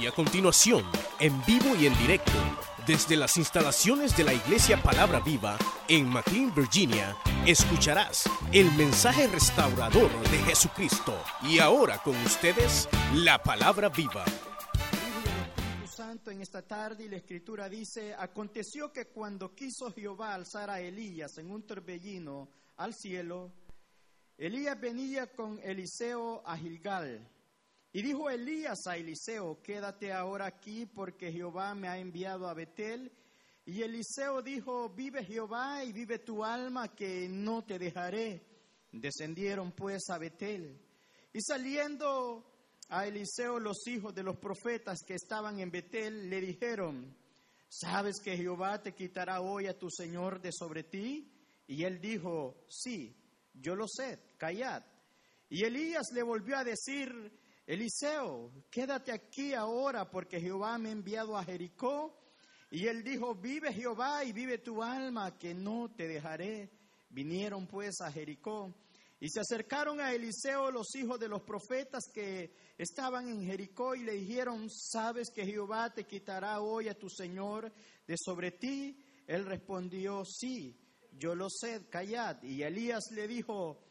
Y a continuación, en vivo y en directo, desde las instalaciones de la Iglesia Palabra Viva en McLean, Virginia, escucharás el mensaje restaurador de Jesucristo. Y ahora con ustedes, la Palabra Viva. Santo en esta tarde y la escritura dice, aconteció que cuando quiso Jehová alzar a Elías en un torbellino al cielo, Elías venía con Eliseo a Gilgal. Y dijo Elías a Eliseo, quédate ahora aquí porque Jehová me ha enviado a Betel. Y Eliseo dijo, vive Jehová y vive tu alma que no te dejaré. Descendieron pues a Betel. Y saliendo a Eliseo los hijos de los profetas que estaban en Betel, le dijeron, ¿sabes que Jehová te quitará hoy a tu Señor de sobre ti? Y él dijo, sí, yo lo sé, callad. Y Elías le volvió a decir, Eliseo, quédate aquí ahora porque Jehová me ha enviado a Jericó. Y él dijo, vive Jehová y vive tu alma, que no te dejaré. Vinieron pues a Jericó. Y se acercaron a Eliseo los hijos de los profetas que estaban en Jericó y le dijeron, ¿sabes que Jehová te quitará hoy a tu Señor de sobre ti? Él respondió, sí, yo lo sé, callad. Y Elías le dijo,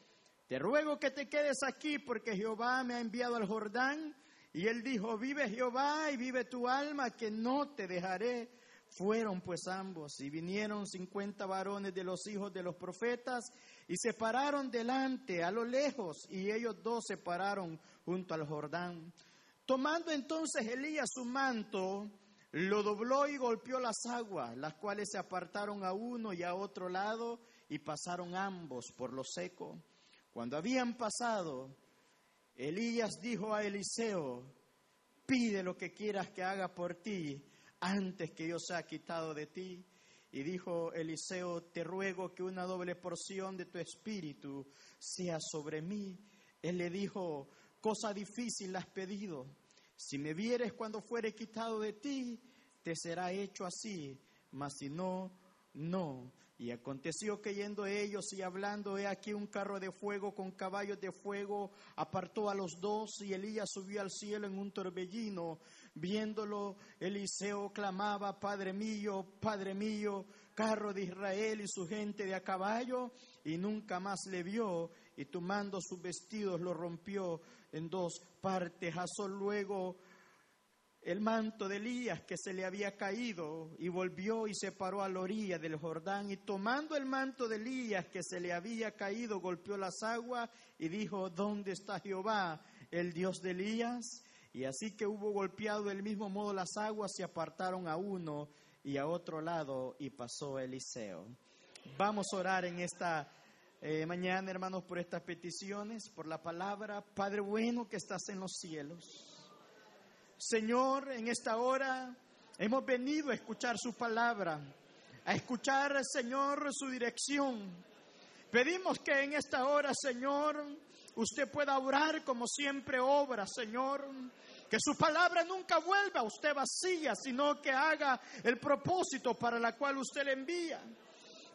te ruego que te quedes aquí porque Jehová me ha enviado al Jordán. Y él dijo, vive Jehová y vive tu alma, que no te dejaré. Fueron pues ambos y vinieron cincuenta varones de los hijos de los profetas y se pararon delante a lo lejos y ellos dos se pararon junto al Jordán. Tomando entonces Elías su manto, lo dobló y golpeó las aguas, las cuales se apartaron a uno y a otro lado y pasaron ambos por lo seco. Cuando habían pasado, Elías dijo a Eliseo, pide lo que quieras que haga por ti antes que yo sea quitado de ti. Y dijo Eliseo, te ruego que una doble porción de tu espíritu sea sobre mí. Él le dijo, cosa difícil has pedido. Si me vieres cuando fuere quitado de ti, te será hecho así, mas si no, no. Y aconteció que yendo ellos y hablando, he aquí un carro de fuego con caballos de fuego, apartó a los dos y Elías subió al cielo en un torbellino. Viéndolo, Eliseo clamaba, Padre mío, Padre mío, carro de Israel y su gente de a caballo, y nunca más le vio, y tomando sus vestidos lo rompió en dos partes. Asó luego el manto de Elías que se le había caído y volvió y se paró a la orilla del Jordán y tomando el manto de Elías que se le había caído golpeó las aguas y dijo, ¿dónde está Jehová, el Dios de Elías? Y así que hubo golpeado del mismo modo las aguas, se apartaron a uno y a otro lado y pasó Eliseo. Vamos a orar en esta eh, mañana, hermanos, por estas peticiones, por la palabra. Padre bueno que estás en los cielos. Señor, en esta hora hemos venido a escuchar su palabra, a escuchar, Señor, su dirección. Pedimos que en esta hora, Señor, usted pueda orar como siempre obra, Señor. Que su palabra nunca vuelva a usted vacía, sino que haga el propósito para la cual usted le envía.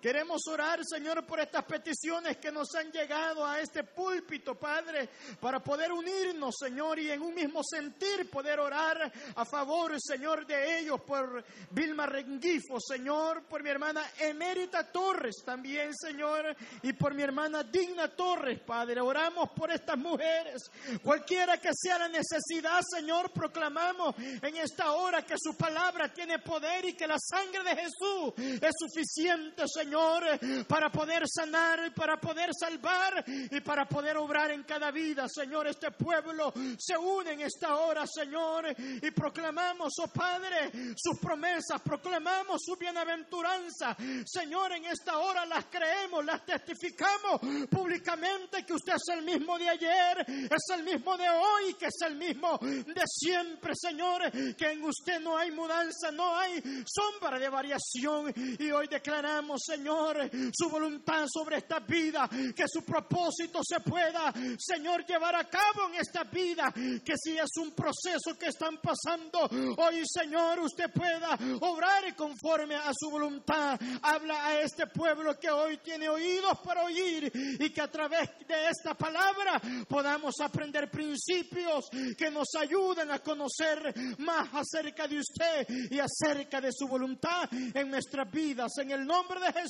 Queremos orar, Señor, por estas peticiones que nos han llegado a este púlpito, Padre, para poder unirnos, Señor, y en un mismo sentir poder orar a favor, Señor, de ellos, por Vilma Rengifo, Señor, por mi hermana Emérita Torres también, Señor, y por mi hermana Digna Torres, Padre. Oramos por estas mujeres. Cualquiera que sea la necesidad, Señor, proclamamos en esta hora que su palabra tiene poder y que la sangre de Jesús es suficiente, Señor Señor, para poder sanar, para poder salvar y para poder obrar en cada vida. Señor, este pueblo se une en esta hora, Señor, y proclamamos, oh Padre, sus promesas, proclamamos su bienaventuranza. Señor, en esta hora las creemos, las testificamos públicamente que usted es el mismo de ayer, es el mismo de hoy, que es el mismo de siempre, Señor, que en usted no hay mudanza, no hay sombra de variación. Y hoy declaramos, Señor, Señor, su voluntad sobre esta vida, que su propósito se pueda, Señor, llevar a cabo en esta vida, que si es un proceso que están pasando, hoy, Señor, usted pueda obrar conforme a su voluntad. Habla a este pueblo que hoy tiene oídos para oír y que a través de esta palabra podamos aprender principios que nos ayuden a conocer más acerca de usted y acerca de su voluntad en nuestras vidas. En el nombre de Jesús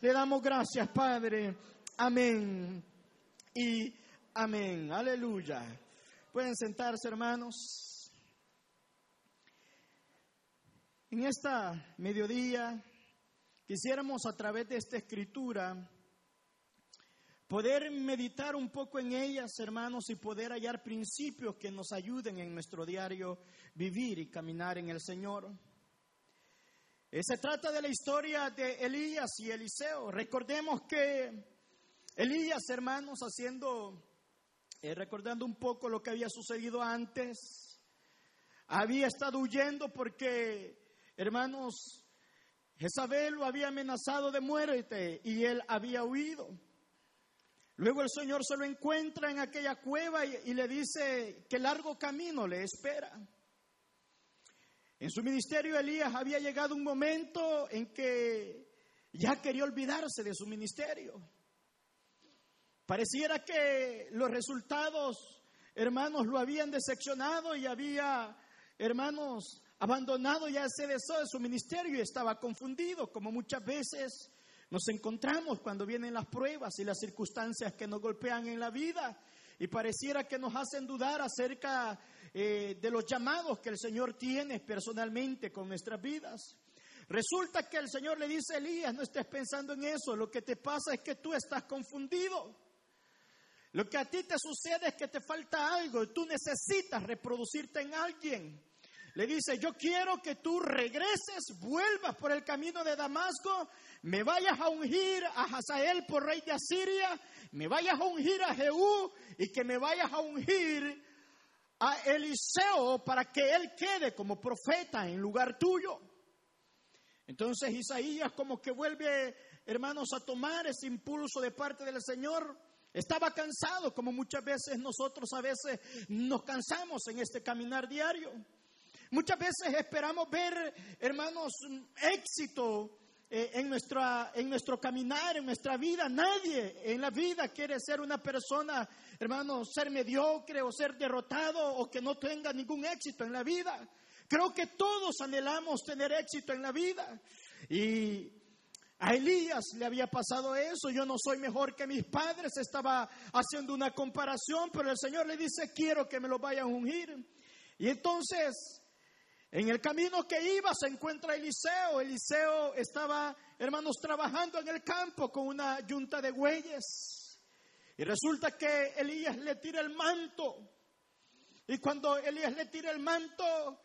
le damos gracias, Padre. Amén. Y amén. Aleluya. Pueden sentarse, hermanos. En esta mediodía quisiéramos a través de esta escritura poder meditar un poco en ellas, hermanos, y poder hallar principios que nos ayuden en nuestro diario vivir y caminar en el Señor. Eh, se trata de la historia de Elías y Eliseo. Recordemos que Elías, hermanos, haciendo, eh, recordando un poco lo que había sucedido antes, había estado huyendo porque, hermanos, Jezabel lo había amenazado de muerte y él había huido. Luego el Señor se lo encuentra en aquella cueva y, le dice que largo camino le espera. En su ministerio Elías había llegado un momento en que ya quería olvidarse de su ministerio. Pareciera que los resultados, hermanos, lo habían decepcionado y había, hermanos, abandonado ya ese deseo de su ministerio y estaba confundido, como muchas veces nos encontramos cuando vienen las pruebas y las circunstancias que nos golpean en la vida y pareciera que nos hacen dudar acerca eh, de los llamados que el Señor tiene personalmente con nuestras vidas. Resulta que el Señor le dice a Elías, no estés pensando en eso, lo que te pasa es que tú estás confundido. Lo que a ti te sucede es que te falta algo y tú necesitas reproducirte en alguien. Le dice, yo quiero que tú regreses, vuelvas por el camino de Damasco me vayas a ungir a Hazael por rey de Asiria, me vayas a ungir a Jehú y que me vayas a ungir a Eliseo para que él quede como profeta en lugar tuyo. Entonces Isaías como que vuelve, hermanos, a tomar ese impulso de parte del Señor. Estaba cansado, como muchas veces nosotros a veces nos cansamos en este caminar diario. Muchas veces esperamos ver, hermanos, éxito eh, en, nuestra, en nuestro caminar, en nuestra vida. Nadie en la vida quiere ser una persona, hermano, ser mediocre o ser derrotado o que no tenga ningún éxito en la vida. Creo que todos anhelamos tener éxito en la vida. Y a Elías le había pasado eso. Yo no soy mejor que mis padres. Estaba haciendo una comparación, pero el Señor le dice, quiero que me lo vayan a ungir. Y entonces en el camino que iba se encuentra Eliseo. Eliseo estaba, hermanos, trabajando en el campo con una yunta de bueyes. Y resulta que Elías le tira el manto. Y cuando Elías le tira el manto,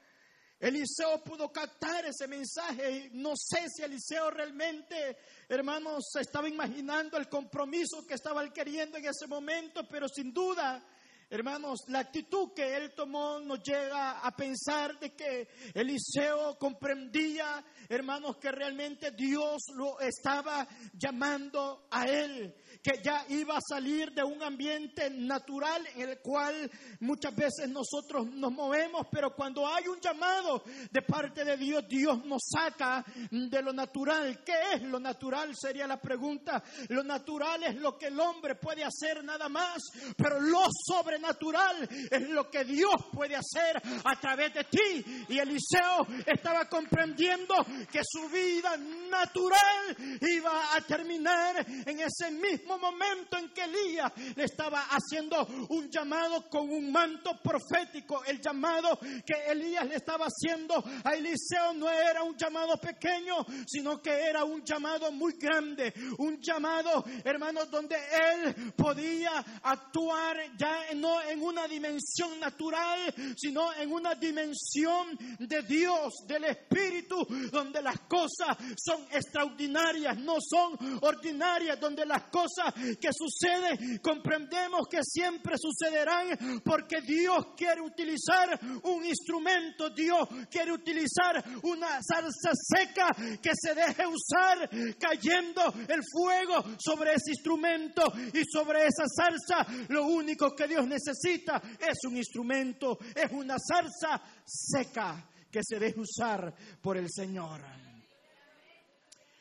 Eliseo pudo captar ese mensaje. Y no sé si Eliseo realmente, hermanos, estaba imaginando el compromiso que estaba queriendo en ese momento, pero sin duda Hermanos, la actitud que él tomó nos llega a pensar de que Eliseo comprendía, hermanos, que realmente Dios lo estaba llamando a él que ya iba a salir de un ambiente natural en el cual muchas veces nosotros nos movemos, pero cuando hay un llamado de parte de Dios, Dios nos saca de lo natural. ¿Qué es lo natural? Sería la pregunta. Lo natural es lo que el hombre puede hacer nada más, pero lo sobrenatural es lo que Dios puede hacer a través de ti. Y Eliseo estaba comprendiendo que su vida natural iba a terminar en ese mismo momento en que Elías le estaba haciendo un llamado con un manto profético. El llamado que Elías le estaba haciendo a Eliseo no era un llamado pequeño, sino que era un llamado muy grande. Un llamado, hermanos, donde él podía actuar ya no en una dimensión natural, sino en una dimensión de Dios, del Espíritu, donde las cosas son extraordinarias, no son ordinarias, donde las cosas que suceden comprendemos que siempre sucederán porque Dios quiere utilizar un instrumento, Dios quiere utilizar una salsa seca que se deje usar cayendo el fuego sobre ese instrumento y sobre esa salsa. Lo único que Dios necesita es un instrumento, es una salsa seca que se deje usar por el Señor.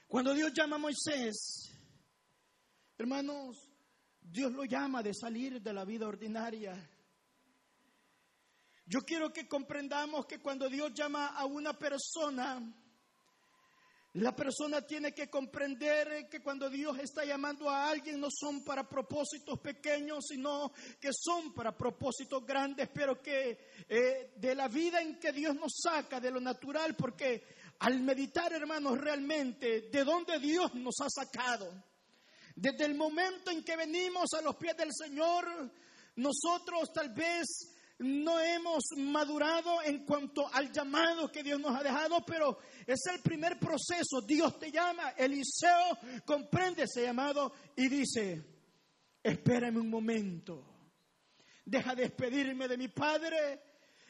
Cuando Dios llama a Moisés, hermanos, Dios lo llama de salir de la vida ordinaria. Yo quiero que comprendamos que cuando Dios llama a una persona, la persona tiene que comprender que cuando Dios está llamando a alguien no son para propósitos pequeños, sino que son para propósitos grandes, pero que eh, de la vida en que Dios nos saca, de lo natural, porque al meditar, hermanos, realmente de dónde Dios nos ha sacado, desde el momento en que venimos a los pies del Señor, nosotros tal vez no hemos madurado en cuanto al llamado que Dios nos ha dejado, pero es el primer proceso. Dios te llama, Eliseo comprende ese llamado y dice, espérame un momento, deja despedirme de mi padre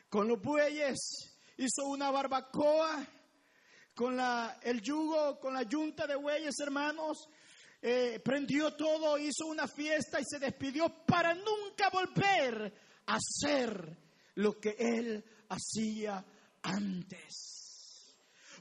con los bueyes, hizo una barbacoa con la, el yugo, con la yunta de bueyes, hermanos, eh, prendió todo, hizo una fiesta y se despidió para nunca volver hacer lo que él hacía antes.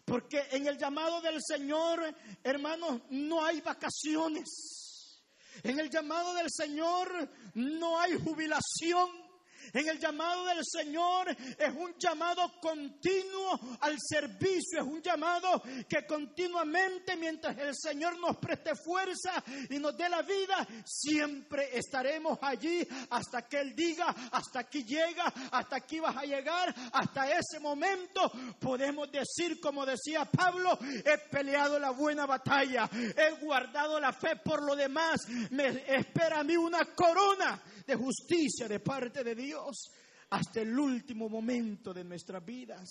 Porque en el llamado del Señor, hermanos, no hay vacaciones. En el llamado del Señor no hay jubilación. En el llamado del Señor es un llamado continuo al servicio, es un llamado que continuamente mientras el Señor nos preste fuerza y nos dé la vida, siempre estaremos allí hasta que Él diga, hasta aquí llega, hasta aquí vas a llegar, hasta ese momento podemos decir como decía Pablo, he peleado la buena batalla, he guardado la fe por lo demás, me espera a mí una corona de justicia de parte de Dios hasta el último momento de nuestras vidas.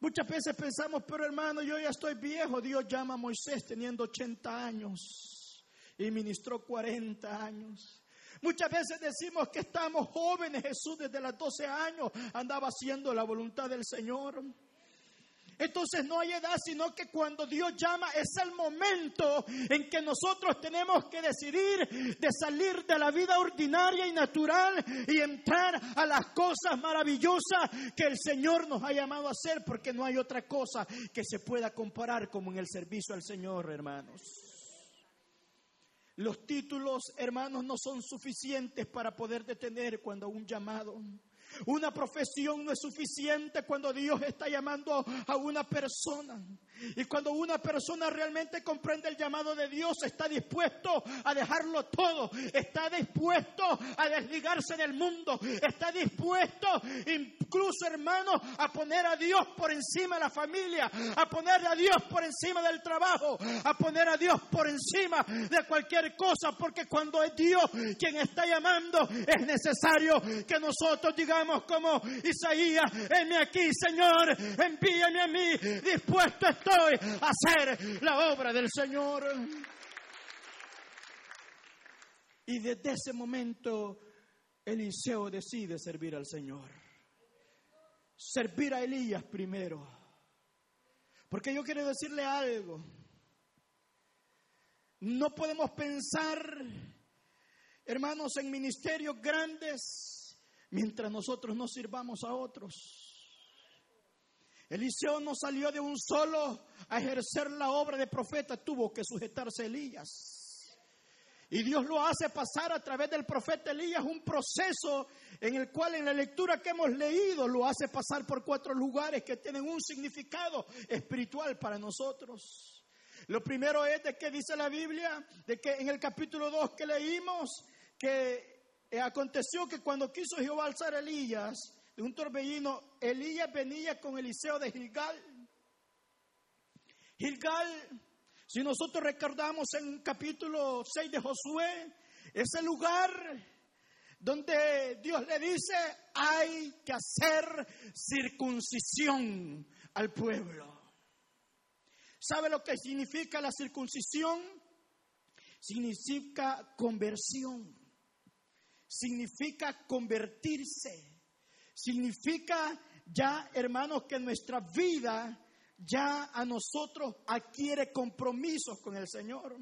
Muchas veces pensamos, pero hermano, yo ya estoy viejo. Dios llama a Moisés teniendo 80 años y ministró 40 años. Muchas veces decimos que estamos jóvenes. Jesús desde los 12 años andaba haciendo la voluntad del Señor. Entonces no hay edad, sino que cuando Dios llama es el momento en que nosotros tenemos que decidir de salir de la vida ordinaria y natural y entrar a las cosas maravillosas que el Señor nos ha llamado a hacer, porque no hay otra cosa que se pueda comparar como en el servicio al Señor, hermanos. Los títulos, hermanos, no son suficientes para poder detener cuando un llamado una profesión no es suficiente cuando Dios está llamando a una persona. Y cuando una persona realmente comprende el llamado de Dios, está dispuesto a dejarlo todo, está dispuesto a desligarse del mundo, está dispuesto incluso hermano a poner a Dios por encima de la familia, a poner a Dios por encima del trabajo, a poner a Dios por encima de cualquier cosa, porque cuando es Dios quien está llamando, es necesario que nosotros digamos como Isaías, envíame aquí Señor, envíame a mí, dispuesto a estoy a hacer la obra del Señor. Y desde ese momento Eliseo decide servir al Señor. Servir a Elías primero. Porque yo quiero decirle algo. No podemos pensar, hermanos, en ministerios grandes mientras nosotros no sirvamos a otros. Eliseo no salió de un solo a ejercer la obra de profeta, tuvo que sujetarse a Elías. Y Dios lo hace pasar a través del profeta Elías un proceso en el cual en la lectura que hemos leído lo hace pasar por cuatro lugares que tienen un significado espiritual para nosotros. Lo primero es de que dice la Biblia, de que en el capítulo 2 que leímos, que aconteció que cuando quiso Jehová alzar a Elías, de un torbellino, Elías venía con Eliseo de Gilgal. Gilgal, si nosotros recordamos en capítulo 6 de Josué, es el lugar donde Dios le dice, hay que hacer circuncisión al pueblo. ¿Sabe lo que significa la circuncisión? Significa conversión, significa convertirse, significa ya, hermanos, que nuestra vida ya a nosotros adquiere compromisos con el Señor.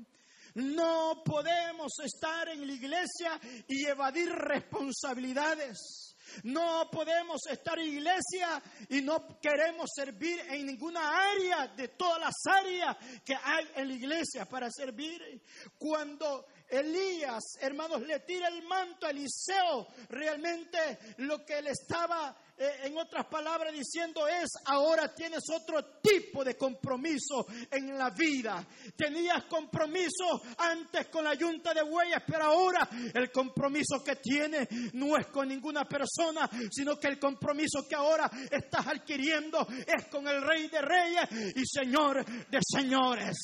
No podemos estar en la iglesia y evadir responsabilidades. No podemos estar en iglesia y no queremos servir en ninguna área de todas las áreas que hay en la iglesia para servir. Cuando Elías, hermanos, le tira el manto a Eliseo, realmente lo que le estaba en otras palabras diciendo es, ahora tienes otro tipo de compromiso en la vida. Tenías compromiso antes con la yunta de huellas, pero ahora el compromiso que tienes no es con ninguna persona, sino que el compromiso que ahora estás adquiriendo es con el Rey de Reyes y Señor de Señores.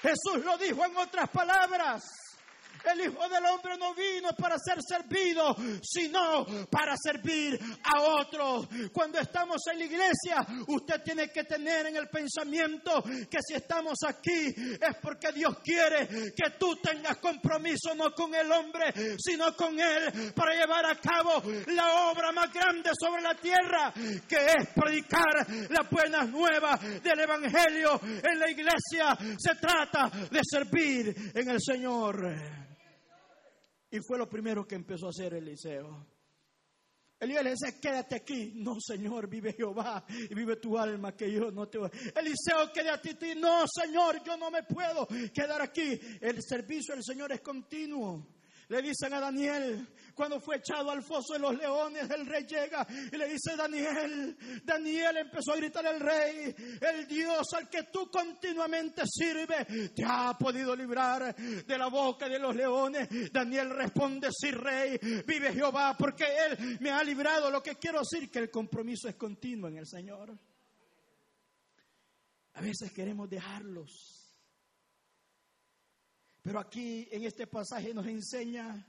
Jesús lo dijo en otras palabras. El Hijo del Hombre no vino para ser servido, sino para servir a otros. Cuando estamos en la iglesia, usted tiene que tener en el pensamiento que si estamos aquí es porque Dios quiere que tú tengas compromiso no con el hombre, sino con Él para llevar a cabo la obra más grande sobre la tierra, que es predicar las buenas nuevas del Evangelio en la iglesia. Se trata de servir en el Señor. Y fue lo primero que empezó a hacer Eliseo. Elías le dice, quédate aquí. No, Señor, vive Jehová y vive tu alma, que yo no te voy. Eliseo, quédate ti. No, Señor, yo no me puedo quedar aquí. El servicio del Señor es continuo. Le dicen a Daniel, cuando fue echado al foso de los leones, el rey llega y le dice, Daniel, Daniel empezó a gritar el rey, el Dios al que tú continuamente sirves, te ha podido librar de la boca de los leones. Daniel responde, sí, rey, vive Jehová, porque Él me ha librado. Lo que quiero decir que el compromiso es continuo en el Señor. A veces queremos dejarlos pero aquí en este pasaje nos enseña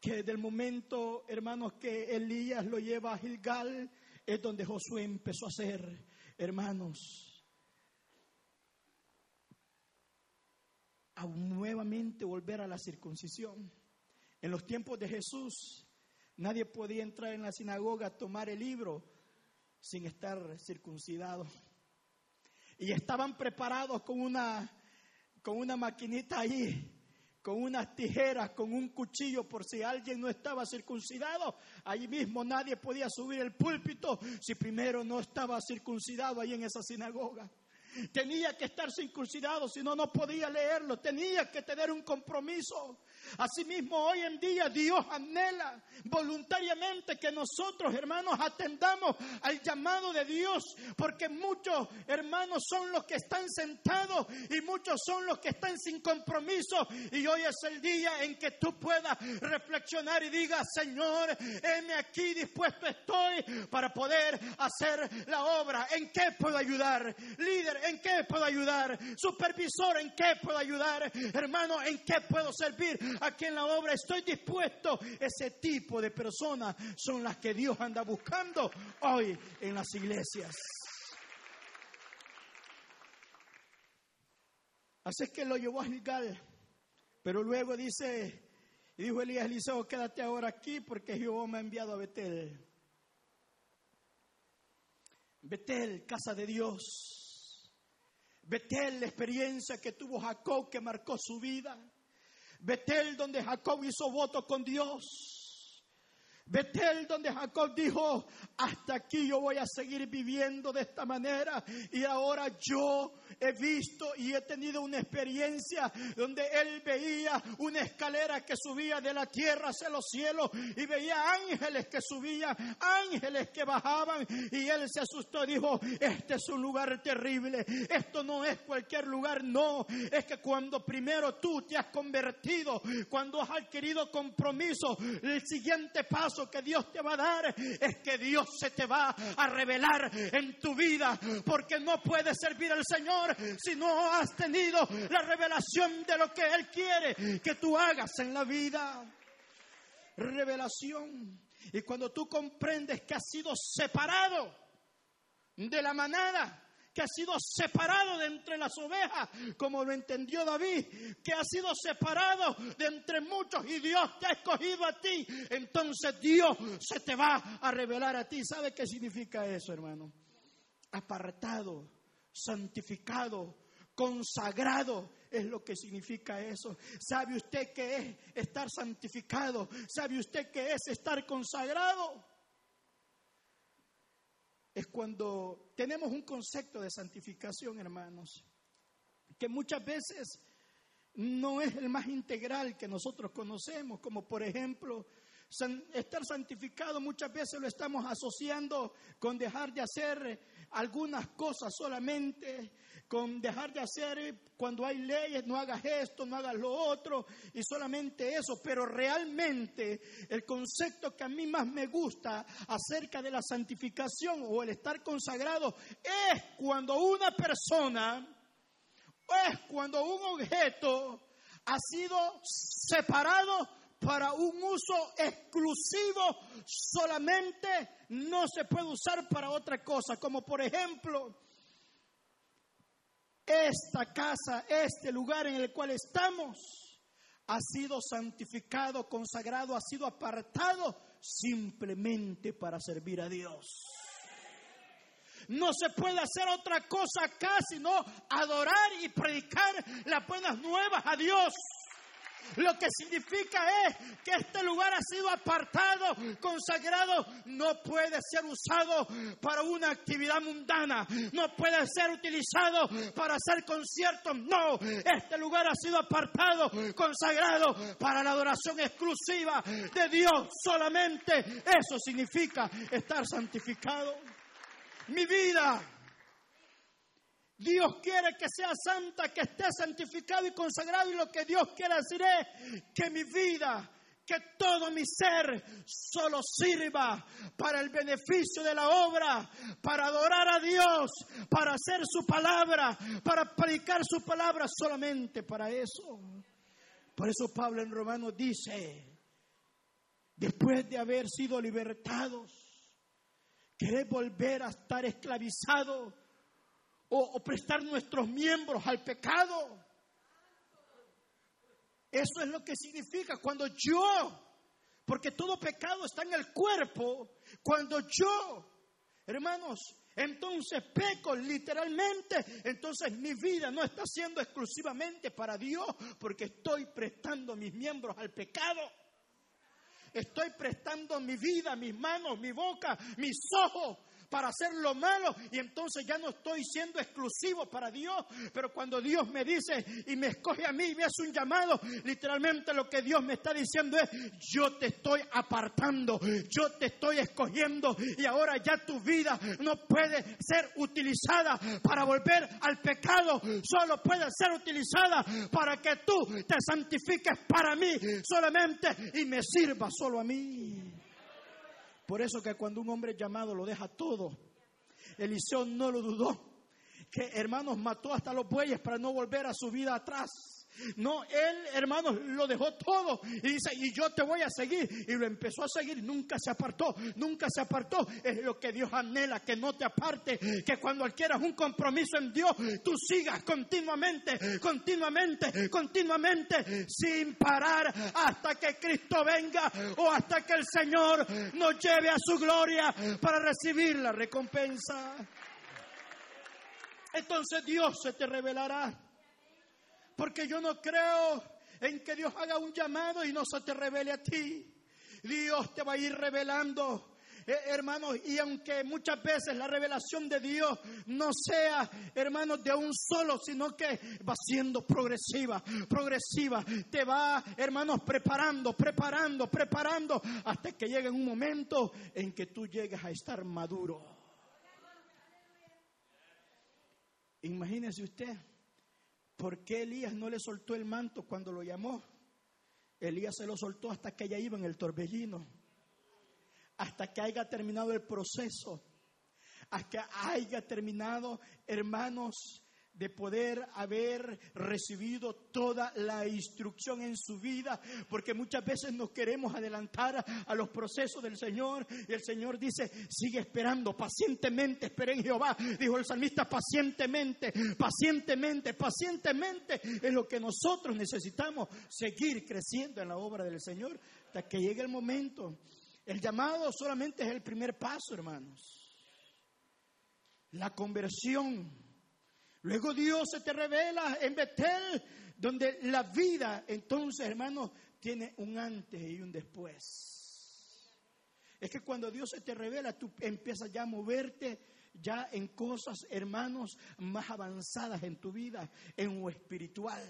que desde el momento, hermanos, que Elías lo lleva a Gilgal, es donde Josué empezó a hacer, hermanos, a nuevamente volver a la circuncisión. En los tiempos de Jesús, nadie podía entrar en la sinagoga a tomar el libro sin estar circuncidado. Y estaban preparados con una con una maquinita ahí, con unas tijeras, con un cuchillo, por si alguien no estaba circuncidado. Allí mismo nadie podía subir el púlpito si primero no estaba circuncidado ahí en esa sinagoga. Tenía que estar circuncidado, si no, no podía leerlo. Tenía que tener un compromiso. Asimismo, hoy en día Dios anhela voluntariamente que nosotros, hermanos, atendamos al llamado de Dios, porque muchos hermanos son los que están sentados y muchos son los que están sin compromiso. Y hoy es el día en que tú puedas reflexionar y digas, Señor, heme aquí, dispuesto estoy para poder hacer la obra. ¿En qué puedo ayudar? Líder, ¿en qué puedo ayudar? Supervisor, ¿en qué puedo ayudar? Hermano, ¿en qué puedo servir? Aquí en la obra, estoy dispuesto. Ese tipo de personas son las que Dios anda buscando hoy en las iglesias. Así es que lo llevó a Gilgal. Pero luego dice, y dijo Elías Eliseo, quédate ahora aquí porque Jehová me ha enviado a Betel. Betel, casa de Dios. Betel, la experiencia que tuvo Jacob que marcó su vida. Betel donde Jacob hizo voto con Dios. Betel, donde Jacob dijo, hasta aquí yo voy a seguir viviendo de esta manera. Y ahora yo he visto y he tenido una experiencia donde él veía una escalera que subía de la tierra hacia los cielos y veía ángeles que subían, ángeles que bajaban. Y él se asustó y dijo, este es un lugar terrible. Esto no es cualquier lugar, no. Es que cuando primero tú te has convertido, cuando has adquirido compromiso, el siguiente paso que Dios te va a dar es que Dios se te va a revelar en tu vida, porque no puedes servir al Señor si no has tenido la revelación de lo que Él quiere que tú hagas en la vida. revelación. Y cuando tú comprendes que has sido separado de la manada, que ha sido separado de entre las ovejas, como lo entendió David, que ha sido separado de entre muchos y Dios te ha escogido a ti, entonces Dios se te va a revelar a ti. ¿Sabe qué significa eso, hermano? Apartado, santificado, consagrado es lo que significa eso. ¿Sabe usted qué es estar santificado? ¿Sabe usted qué es estar consagrado? Es cuando tenemos un concepto de santificación, hermanos, que muchas veces no es el más integral que nosotros conocemos, como por ejemplo, estar santificado muchas veces lo estamos asociando con dejar de hacer algunas cosas solamente, con dejar de hacer cuando hay leyes, no hagas esto, no hagas lo otro, y solamente eso. Pero realmente el concepto que a mí más me gusta acerca de la santificación o el estar consagrado es cuando una persona, es cuando un objeto ha sido separado para un uso exclusivo, solamente no se puede usar para otra cosa, como por ejemplo esta casa, este lugar en el cual estamos, ha sido santificado, consagrado, ha sido apartado simplemente para servir a Dios. No se puede hacer otra cosa acá sino adorar y predicar las buenas nuevas a Dios. Lo que significa es que este lugar ha sido apartado, consagrado, no puede ser usado para una actividad mundana, no puede ser utilizado para hacer conciertos, no, este lugar ha sido apartado, consagrado para la adoración exclusiva de Dios, solamente. Eso significa estar santificado. Mi vida Dios quiere que sea santa, que esté santificado y consagrado. Y lo que Dios quiere decir es que mi vida, que todo mi ser solo sirva para el beneficio de la obra, para adorar a Dios, para hacer su palabra, para predicar su palabra, solamente para eso. Por eso Pablo en Romanos dice, después de haber sido libertados, querer volver a estar esclavizados o, prestar nuestros miembros al pecado. Eso es lo que significa cuando yo, porque todo pecado está en el cuerpo, cuando yo, hermanos, entonces peco literalmente, entonces mi vida no está siendo exclusivamente para Dios, porque estoy prestando mis miembros al pecado. Estoy prestando mi vida, mis manos, mi boca, mis ojos, para hacer lo malo y entonces ya no estoy siendo exclusivo para Dios. Pero cuando Dios me dice y me escoge a mí y me hace un llamado, literalmente lo que Dios me está diciendo es, yo te estoy apartando, yo te estoy escogiendo y ahora ya tu vida no puede ser utilizada para volver al pecado, solo puede ser utilizada para que tú te santifiques para mí solamente y me sirva solo a mí. Por eso que cuando un hombre llamado lo deja todo, Eliseo no lo dudó, que hermanos mató hasta los bueyes para no volver a su vida atrás. No, él, hermanos, lo dejó todo y dice, y yo te voy a seguir. Y lo empezó a seguir, nunca se apartó, nunca se apartó. Es lo que Dios anhela, que no te aparte, que cuando adquieras un compromiso en Dios, tú sigas continuamente, continuamente, continuamente, sin parar hasta que Cristo venga o hasta que el Señor nos lleve a su gloria para recibir la recompensa. Entonces Dios se te revelará porque yo no creo en que Dios haga un llamado y no se te revele a ti. Dios te va a ir revelando. Eh, hermanos, y aunque muchas veces la revelación de Dios no sea, hermanos, de un solo, sino que va siendo progresiva, progresiva, te va, hermanos, preparando, preparando, preparando, hasta que llegue un momento en que tú llegues a estar maduro. Imagínese usted ¿Por qué Elías no le soltó el manto cuando lo llamó? Elías se lo soltó hasta que ella iba en el torbellino, hasta que haya terminado el proceso, hasta que haya terminado, hermanos, de poder haber recibido toda la instrucción en su vida, porque muchas veces nos queremos adelantar a los procesos del Señor y el Señor dice, sigue esperando, pacientemente esperen en Jehová, dijo el salmista, pacientemente, pacientemente, pacientemente es lo que nosotros necesitamos, seguir creciendo en la obra del Señor hasta que llegue el momento. El llamado solamente es el primer paso, hermanos. La conversión Luego Dios se te revela en Betel, donde la vida, entonces, hermanos, tiene un antes y un después. Es que cuando Dios se te revela, tú empiezas ya a moverte ya en cosas, hermanos, más avanzadas en tu vida, en lo espiritual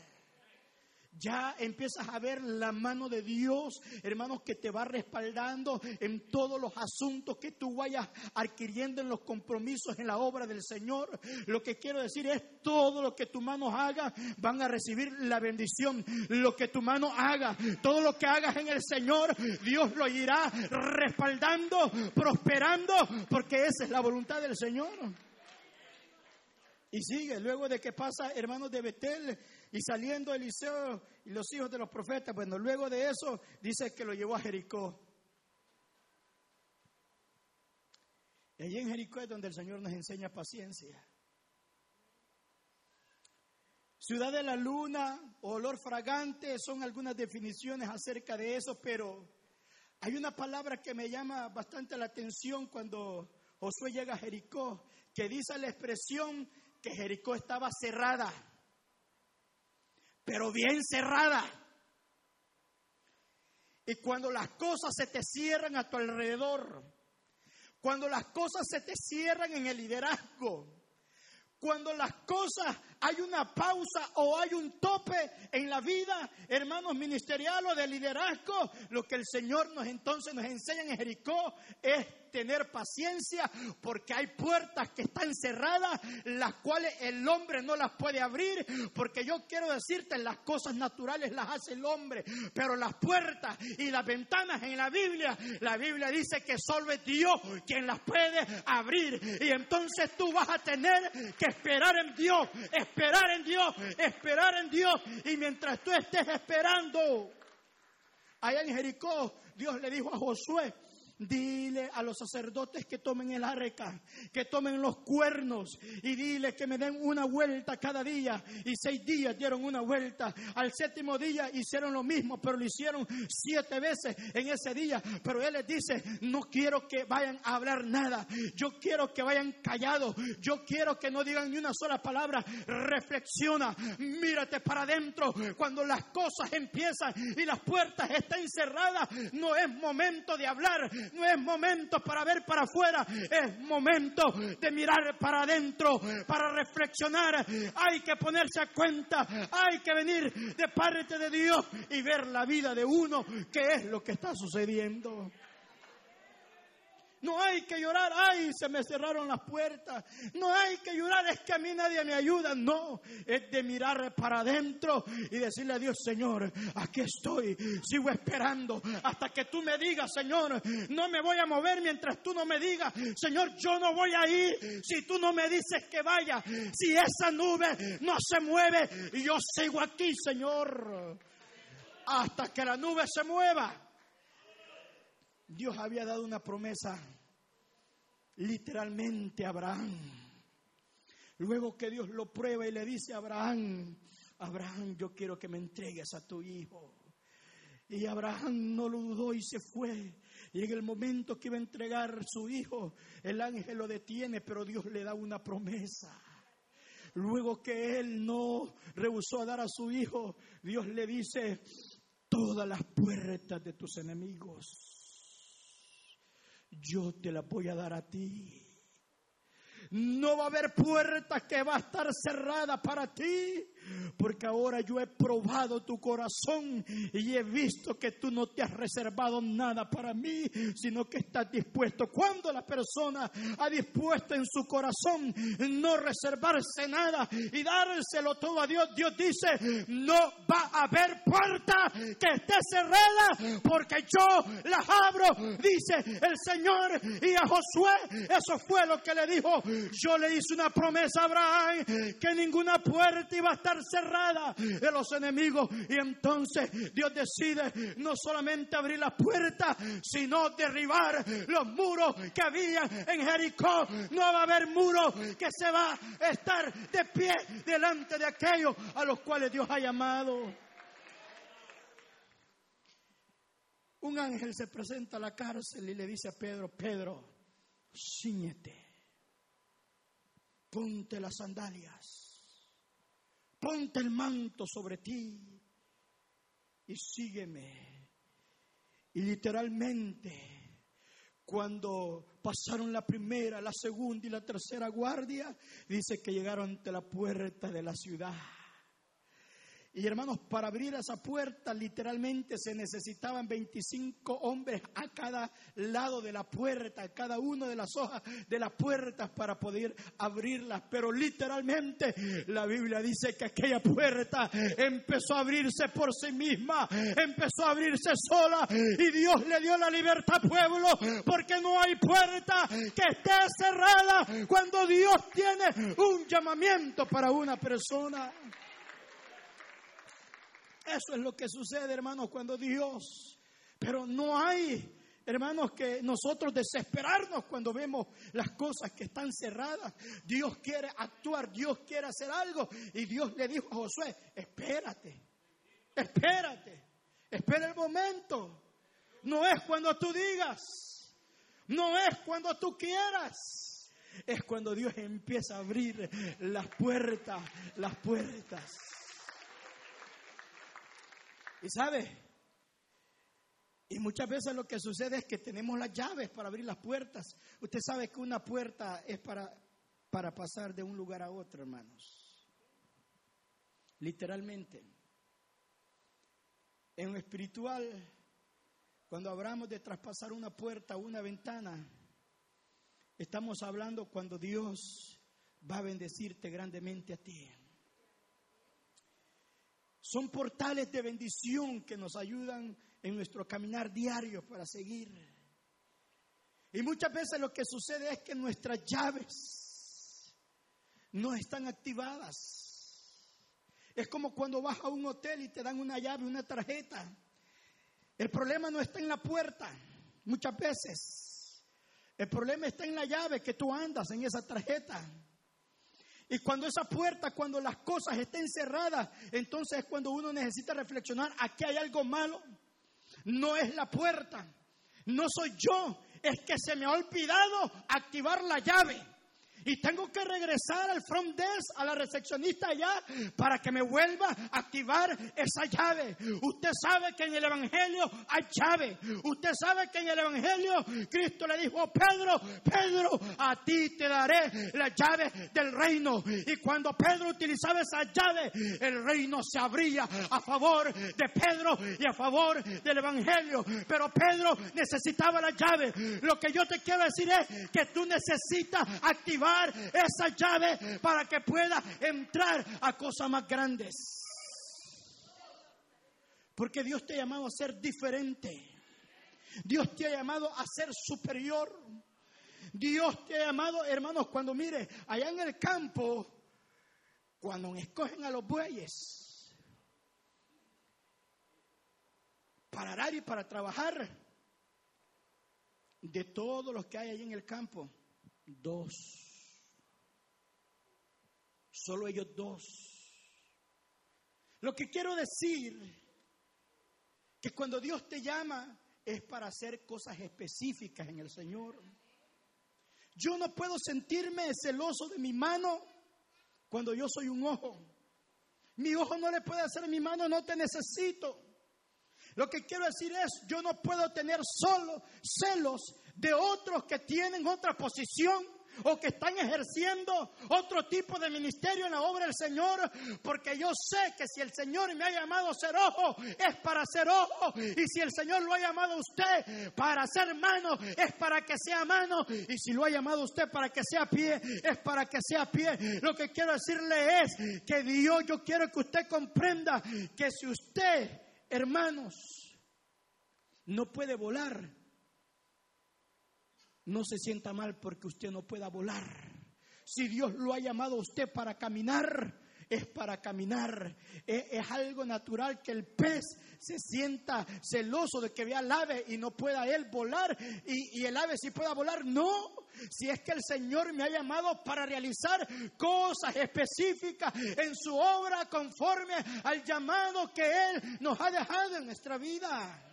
ya empiezas a ver la mano de Dios, hermanos, que te va respaldando en todos los asuntos que tú vayas adquiriendo en los compromisos en la obra del Señor. Lo que quiero decir es todo lo que tu mano haga van a recibir la bendición. Lo que tu mano haga, todo lo que hagas en el Señor, Dios lo irá respaldando, prosperando, porque esa es la voluntad del Señor. Y sigue, luego de que pasa, hermanos de Betel, y saliendo Eliseo y los hijos de los profetas, bueno, luego de eso dice que lo llevó a Jericó. Y allí en Jericó es donde el Señor nos enseña paciencia. Ciudad de la luna, olor fragante, son algunas definiciones acerca de eso, pero hay una palabra que me llama bastante la atención cuando Josué llega a Jericó, que dice la expresión que Jericó estaba cerrada pero bien cerrada. Y cuando las cosas se te cierran a tu alrededor, cuando las cosas se te cierran en el liderazgo, cuando las cosas hay una pausa o hay un tope en la vida, hermanos ministeriales o de liderazgo, lo que el Señor nos entonces nos enseña en Jericó es tener paciencia porque hay puertas que están cerradas, las cuales el hombre no las puede abrir, porque yo quiero decirte, las cosas naturales las hace el hombre, pero las puertas y las ventanas en la Biblia, la Biblia dice que solo es Dios quien las puede abrir. Y entonces tú vas a tener que esperar en Dios, en Dios, esperar en Dios. Y mientras tú estés esperando, allá en Jericó, Dios le dijo a Josué, Dile a los sacerdotes que tomen el arca, que tomen los cuernos y dile que me den una vuelta cada día. Y seis días dieron una vuelta. Al séptimo día hicieron lo mismo, pero lo hicieron siete veces en ese día. Pero él les dice, no quiero que vayan a hablar nada. Yo quiero que vayan callados. Yo quiero que no digan ni una sola palabra. Reflexiona, mírate para adentro. Cuando las cosas empiezan y las puertas están cerradas, no es momento de hablar no es momento para ver para afuera, es momento de mirar para adentro, para reflexionar. Hay que ponerse a cuenta, hay que venir de parte de Dios y ver la vida de uno, qué es lo que está sucediendo. No hay que llorar, ay, se me cerraron las puertas. No hay que llorar, es que a mí nadie me ayuda. No, es de mirar para adentro y decirle a Dios, Señor, aquí estoy, sigo esperando hasta que tú me digas, Señor, no me voy a mover mientras tú no me digas, Señor, yo no voy a ir si tú no me dices que vaya. Si esa nube no se mueve, yo sigo aquí, Señor, hasta que la nube se mueva. Dios había dado una promesa literalmente a Abraham. Luego que Dios lo prueba y le dice a Abraham, Abraham, yo quiero que me entregues a tu hijo. Y Abraham no lo dudó y se fue. Y en el momento que iba a entregar su hijo, el ángel lo detiene, pero Dios le da una promesa. Luego que él no rehusó a dar a su hijo, Dios le dice, todas las puertas de tus enemigos yo te la voy a dar a ti. No va a haber puerta que va a estar cerrada para ti, porque ahora yo he probado tu corazón y he visto que tú no te has reservado nada para mí, sino que estás dispuesto. Cuando la persona ha dispuesto en su corazón no reservarse nada y dárselo todo a Dios, Dios dice, no va a haber puerta que esté cerrada, porque yo las abro, dice el Señor. Y a Josué, eso fue lo que le dijo yo le hice una promesa a Abraham que ninguna puerta iba a estar cerrada de los enemigos. Y entonces Dios decide no solamente abrir la puerta, sino derribar los muros que había en Jericó. No va a haber muro que se va a estar de pie delante de aquellos a los cuales Dios ha llamado. Un ángel se presenta a la cárcel y le dice a Pedro, Pedro, ciñete, ponte las sandalias, ponte el manto sobre ti y sígueme. Y literalmente, cuando pasaron la primera, la segunda y la tercera guardia, dice que llegaron ante la puerta de la ciudad. Y hermanos, para abrir esa puerta literalmente se necesitaban 25 hombres a cada lado de la puerta, a cada una de las hojas de las puertas para poder abrirlas. Pero literalmente la Biblia dice que aquella puerta empezó a abrirse por sí misma, empezó a abrirse sola y Dios le dio la libertad al pueblo porque no hay puerta que esté cerrada cuando Dios tiene un llamamiento para una persona. Eso es lo que sucede, hermanos, cuando Dios... Pero no hay, hermanos, que nosotros desesperarnos cuando vemos las cosas que están cerradas. Dios quiere actuar, Dios quiere hacer algo. Y Dios le dijo a Josué, espérate, espérate, espera el momento. No es cuando tú digas, no es cuando tú quieras. Es cuando Dios empieza a abrir las puertas, las puertas. Y sabe, y muchas veces lo que sucede es que tenemos las llaves para abrir las puertas. Usted sabe que una puerta es para, para pasar de un lugar a otro, hermanos. Literalmente. En lo espiritual, cuando hablamos de traspasar una puerta una ventana, estamos hablando cuando Dios va a bendecirte grandemente a ti. Son portales de bendición que nos ayudan en nuestro caminar diario para seguir. Y muchas veces lo que sucede es que nuestras llaves no están activadas. Es como cuando vas a un hotel y te dan una llave, una tarjeta. El problema no está en la puerta, muchas veces. El problema está en la llave que tú andas en esa tarjeta. Y cuando esa puerta, cuando las cosas estén cerradas, entonces es cuando uno necesita reflexionar, aquí hay algo malo. No es la puerta, no soy yo, es que se me ha olvidado activar la llave. Y tengo que regresar al front desk, a la recepcionista allá, para que me vuelva a activar esa llave. Usted sabe que en el Evangelio hay llave. Usted sabe que en el Evangelio Cristo le dijo a Pedro, Pedro, a ti te daré la llave del reino. Y cuando Pedro utilizaba esa llave, el reino se abría a favor de Pedro y a favor del Evangelio. Pero Pedro necesitaba la llave. Lo que yo te quiero decir es que tú necesitas activar esa llave para que pueda entrar a cosas más grandes. Porque Dios te ha llamado a ser diferente. Dios te ha llamado a ser superior. Dios te ha llamado, hermanos, cuando mire, allá en el campo, cuando escogen a los bueyes para arar y para trabajar, de todos los que hay ahí en el campo, dos Solo ellos dos. Lo que quiero decir, que cuando Dios te llama es para hacer cosas específicas en el Señor. Yo no puedo sentirme celoso de mi mano cuando yo soy un ojo. Mi ojo no le puede hacer mi mano, no te necesito. Lo que quiero decir es, yo no puedo tener solo celos de otros que tienen otra posición o que están ejerciendo otro tipo de ministerio en la obra del Señor, porque yo sé que si el Señor me ha llamado a ser ojo, es para ser ojo, y si el Señor lo ha llamado a usted para ser mano, es para que sea mano, y si lo ha llamado a usted para que sea pie, es para que sea pie. Lo que quiero decirle es que Dios, yo quiero que usted comprenda que si usted, hermanos, no puede volar, no se sienta mal porque usted no pueda volar. Si Dios lo ha llamado a usted para caminar, es para caminar. Es, es, algo natural que el pez se sienta celoso de que vea al ave y no pueda él volar y, y el ave sí pueda volar. No, si es que el Señor me ha llamado para realizar cosas específicas en su obra conforme al llamado que Él nos ha dejado en nuestra vida.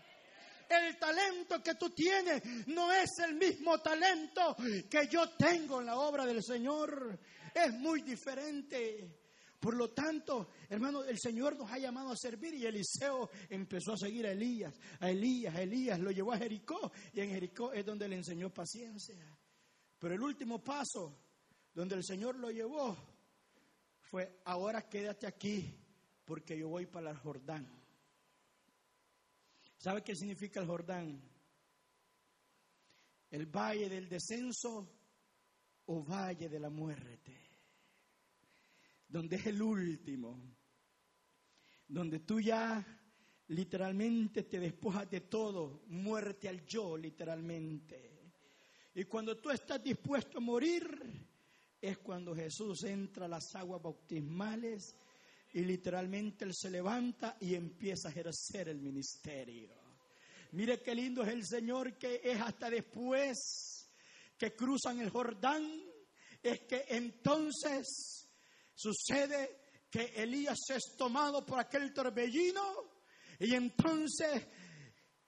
El talento que tú tienes no es el mismo talento que yo tengo en la obra del Señor. Es muy diferente. Por lo tanto, hermano, el Señor nos ha llamado a servir y Eliseo empezó a seguir a Elías, a Elías, a Elías, lo llevó a Jericó y en Jericó es donde le enseñó paciencia. Pero el último paso donde el Señor lo llevó fue, ahora quédate aquí porque yo voy para el Jordán. ¿Sabe qué significa el Jordán? El valle del descenso o valle de la muerte. Donde es el último. Donde tú ya literalmente te despojas de todo. Muerte al yo, literalmente. Y cuando tú estás dispuesto a morir, es cuando Jesús entra a las aguas bautismales y literalmente Él se levanta y empieza a ejercer el ministerio. Mire qué lindo es el Señor que es hasta después que cruzan el Jordán, es que entonces sucede que Elías es tomado por aquel torbellino y entonces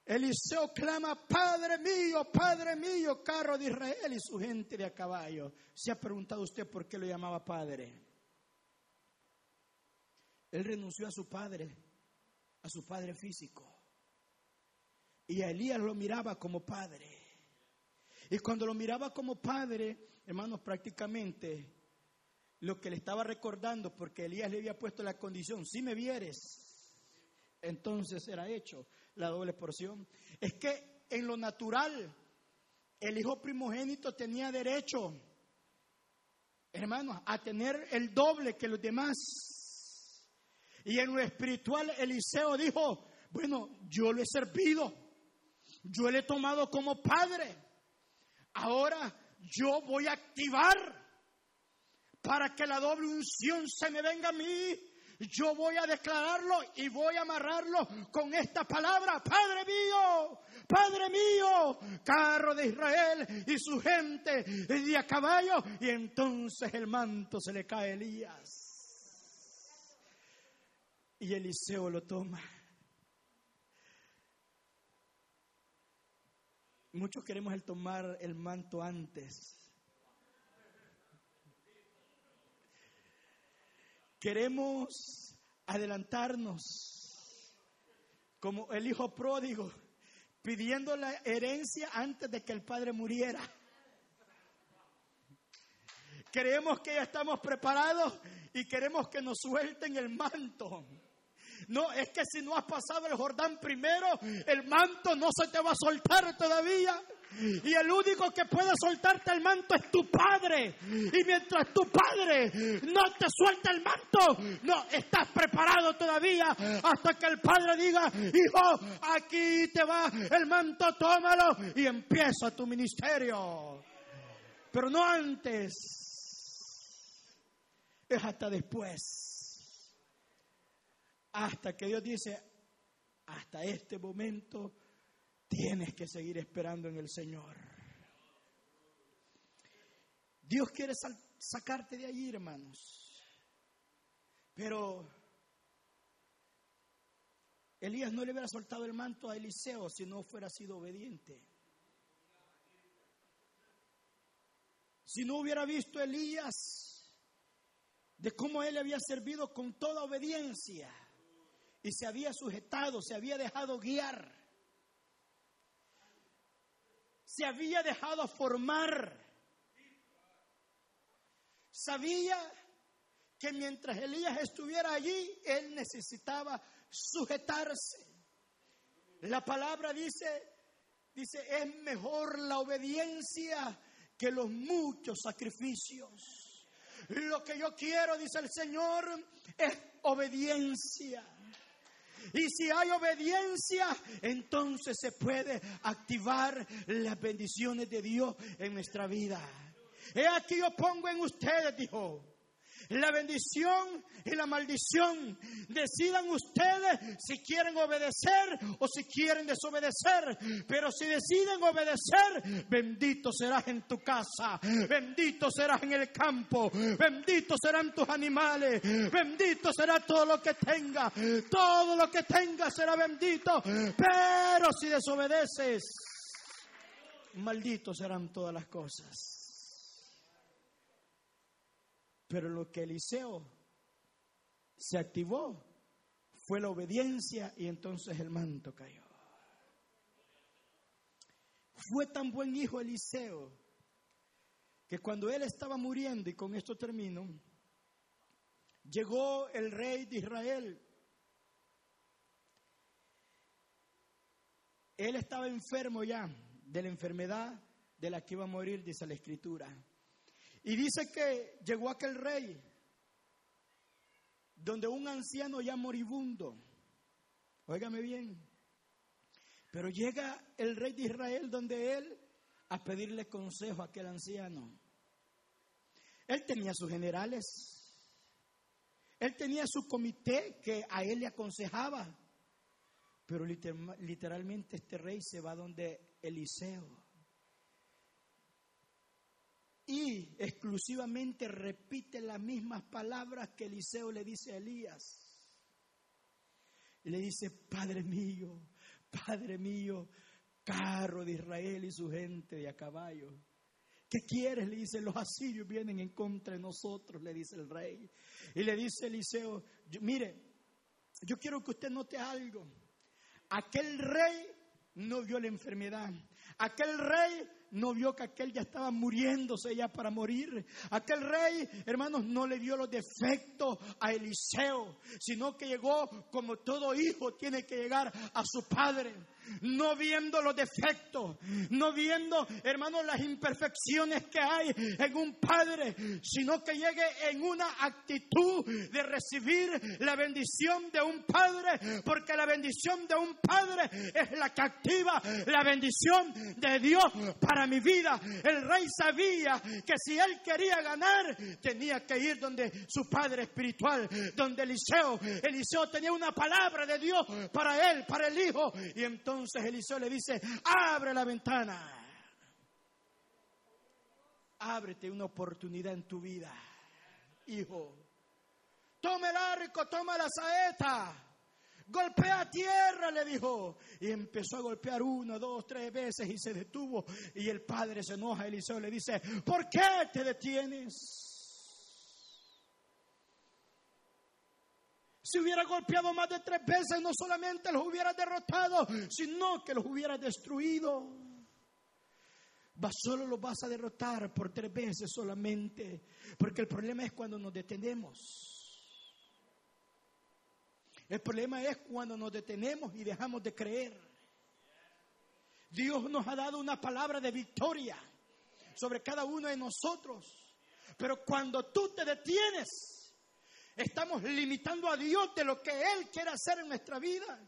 Eliseo clama, Padre mío, Padre mío, carro de Israel y su gente de a caballo. ¿Se ha preguntado usted por qué lo llamaba Padre? Él renunció a su padre, a su padre físico. Y a Elías lo miraba como padre. Y cuando lo miraba como padre, hermanos, prácticamente lo que le estaba recordando, porque Elías le había puesto la condición, si me vieres, entonces era hecho la doble porción. Es que en lo natural, el hijo primogénito tenía derecho, hermanos, a tener el doble que los demás. Y en lo espiritual, Eliseo dijo, bueno, yo lo he servido, yo lo he tomado como padre, ahora yo voy a activar para que la doble unción se me venga a mí yo voy a declararlo y voy a amarrarlo con esta palabra, Padre mío, Padre mío, carro de Israel y su gente de a caballo. Y entonces el manto se le cae a Elías. Y Eliseo lo toma. Muchos queremos el tomar el manto antes. Queremos adelantarnos como el hijo pródigo, pidiendo la herencia antes de que el padre muriera. Creemos que ya estamos preparados y queremos que nos suelten el manto. No, es que si no has pasado el Jordán primero, el manto no se te va a soltar todavía. Y el único que puede soltarte el manto es tu padre. Y mientras tu padre no te suelta el manto, no estás preparado todavía hasta que el padre diga, hijo, aquí te va el manto, tómalo y empieza tu ministerio. Pero no antes, es hasta después. Hasta que Dios dice, hasta este momento Tienes que seguir esperando en el Señor. Dios quiere sacarte de allí, hermanos. Pero Elías no le hubiera soltado el manto a Eliseo si no fuera sido obediente. Si no hubiera visto Elías de cómo él había servido con toda obediencia y se había sujetado, se había dejado guiar se había dejado formar. Sabía que mientras Elías estuviera allí, él necesitaba sujetarse. La palabra dice, dice, es mejor la obediencia que los muchos sacrificios. Lo que yo quiero, dice el Señor, es obediencia. Y si hay obediencia, entonces se puede activar las bendiciones de Dios en nuestra vida. He aquí yo pongo en ustedes, dijo, la bendición y la maldición. Decidan ustedes si quieren obedecer o si quieren desobedecer. Pero si deciden obedecer, bendito serás en tu casa, bendito serás en el campo, bendito serán tus animales, bendito será todo lo que tenga, todo lo que tenga será bendito. Pero si desobedeces, malditos serán todas las cosas. Pero lo que Eliseo se activó fue la obediencia y entonces el manto cayó. Fue tan buen hijo Eliseo que cuando él estaba muriendo, y con esto termino, llegó el rey de Israel. Él estaba enfermo ya de la enfermedad de la que iba a morir, dice la escritura. Y dice que llegó aquel rey, donde un anciano ya moribundo, óigame bien, pero llega el rey de Israel donde él a pedirle consejo a aquel anciano. Él tenía sus generales, él tenía su comité que a él le aconsejaba, pero literalmente este rey se va donde Eliseo y exclusivamente repite las mismas palabras que Eliseo le dice a Elías. Y le dice, Padre mío, Padre mío, carro de Israel y su gente de a caballo. ¿Qué quieres? Le dice, los asirios vienen en contra de nosotros, le dice el rey. Y le dice Eliseo, mire, yo quiero que usted note algo. Aquel rey no vio la enfermedad. Aquel rey no vio que aquel ya estaba muriéndose ya para morir. Aquel rey, hermanos, no le dio los defectos a Eliseo, sino que llegó como todo hijo tiene que llegar a su padre no viendo los defectos, no viendo, hermanos, las imperfecciones que hay en un padre, sino que llegue en una actitud de recibir la bendición de un padre, porque la bendición de un padre es la que activa la bendición de Dios para mi vida. El rey sabía que si él quería ganar, tenía que ir donde su padre espiritual, donde Eliseo. Eliseo tenía una palabra de Dios para él, para el hijo, y entonces entonces Eliseo le dice, abre la ventana. Ábrete una oportunidad en tu vida, hijo. Toma el arco, toma la saeta. Golpea tierra, le dijo. Y empezó a golpear una, dos, tres veces y se detuvo. Y el padre se enoja. Eliseo le dice, ¿por qué te detienes? Si hubiera golpeado más de tres veces, no solamente los hubiera derrotado, sino que los hubiera destruido. solo los vas a derrotar por tres veces solamente, porque el problema es cuando nos detenemos. El problema es cuando nos detenemos y dejamos de creer. Dios nos ha dado una palabra de victoria sobre cada uno de nosotros, pero cuando tú te detienes, Estamos limitando a Dios de lo que Él quiere hacer en nuestra vida.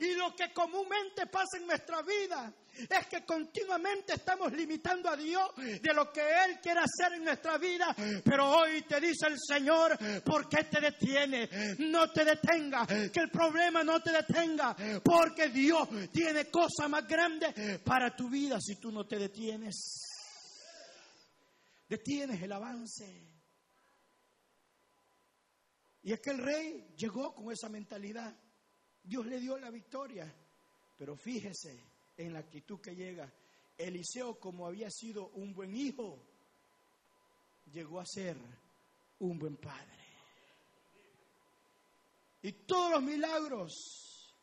Y lo que comúnmente pasa en nuestra vida es que continuamente estamos limitando a Dios de lo que Él quiere hacer en nuestra vida. Pero hoy te dice el Señor, ¿por qué te detiene? No te detenga, que el problema no te detenga, porque Dios tiene cosas más grandes para tu vida si tú no te detienes. Detienes el avance. Y es que el rey llegó con esa mentalidad. Dios le dio la victoria. Pero fíjese en la actitud que llega. Eliseo, como había sido un buen hijo, llegó a ser un buen padre. Y todos los milagros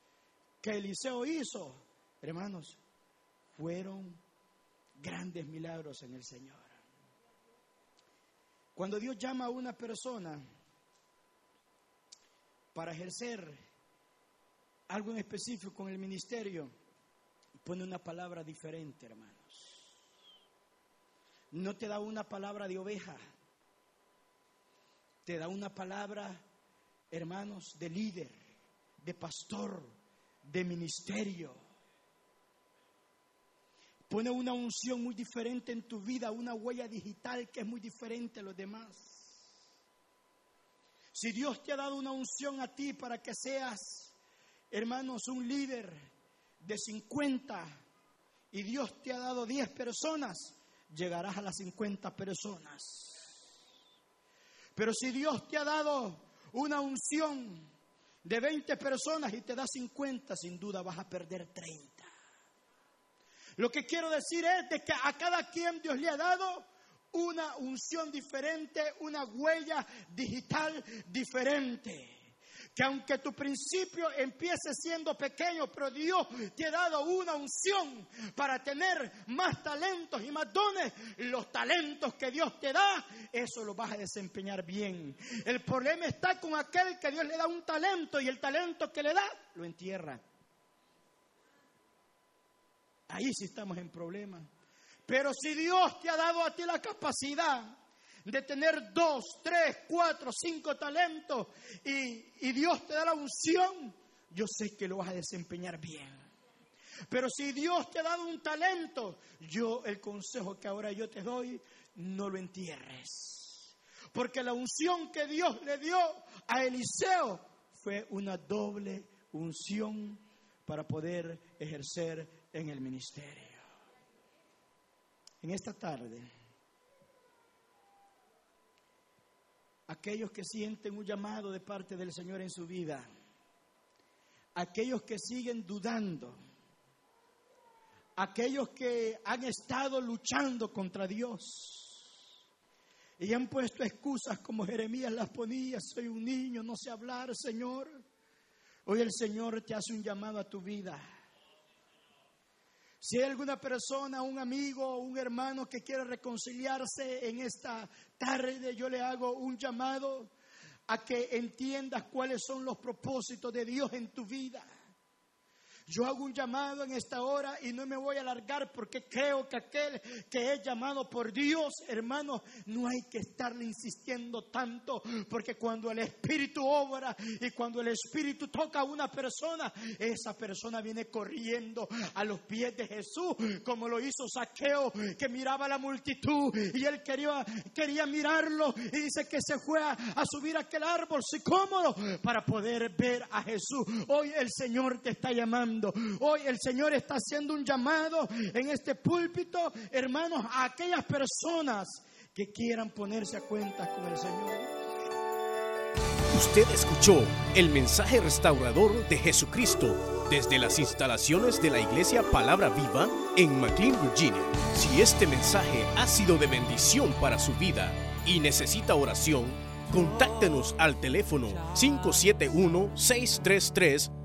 que Eliseo hizo, hermanos, fueron grandes milagros en el Señor. Cuando Dios llama a una persona, para ejercer algo en específico con el ministerio, pone una palabra diferente, hermanos. No te da una palabra de oveja, te da una palabra, hermanos, de líder, de pastor, de ministerio. pone una unción muy diferente en tu vida, una huella digital que es muy diferente a los demás. Si Dios te ha dado una unción a ti para que seas, hermanos, un líder de 50 y Dios te ha dado 10 personas, llegarás a las 50 personas. Pero si Dios te ha dado una unción de 20 personas y te da 50, sin duda vas a perder 30. Lo que quiero decir es que a cada quien Dios le ha dado una unción diferente, una huella digital diferente. Que aunque tu principio empiece siendo pequeño, pero Dios te ha dado una unción para tener más talentos y más dones, los talentos que Dios te da, eso lo vas a desempeñar bien. El problema está con aquel que Dios le da un talento y el talento que le da lo entierra. Ahí sí estamos en problemas. Pero si Dios te ha dado a ti la capacidad de tener dos, tres, cuatro, cinco talentos y, Dios te da la unción, yo sé que lo vas a desempeñar bien. Pero si Dios te ha dado un talento, yo el consejo que ahora yo te doy, no lo entierres. Porque la unción que Dios le dio a Eliseo fue una doble unción para poder ejercer en el ministerio. En esta tarde, aquellos que sienten un llamado de parte del Señor en su vida, aquellos que siguen dudando, aquellos que han estado luchando contra Dios y han puesto excusas como Jeremías las ponía, soy un niño, no sé hablar, Señor. Hoy el Señor te hace un llamado a tu vida. Si hay alguna persona, un amigo, un hermano que quiere reconciliarse en esta tarde, yo le hago un llamado a que entiendas cuáles son los propósitos de Dios en tu vida. Yo hago un llamado en esta hora y no me voy a alargar porque creo que aquel que es llamado por Dios, hermano, no hay que estarle insistiendo tanto porque cuando el Espíritu obra y cuando el Espíritu toca a una persona, esa persona viene corriendo a los pies de Jesús, como lo hizo Saqueo, que miraba a la multitud y él quería, quería mirarlo y dice que se fue a, subir a aquel árbol cómodo para poder ver a Jesús. Hoy el Señor te está llamando Hoy el Señor está haciendo un llamado en este púlpito, hermanos, a aquellas personas que quieran ponerse a cuentas con el Señor. Usted escuchó el mensaje restaurador de Jesucristo desde las instalaciones de la iglesia Palabra Viva en McLean, Virginia. Si este mensaje ha sido de bendición para su vida y necesita oración, contáctenos al teléfono 571 633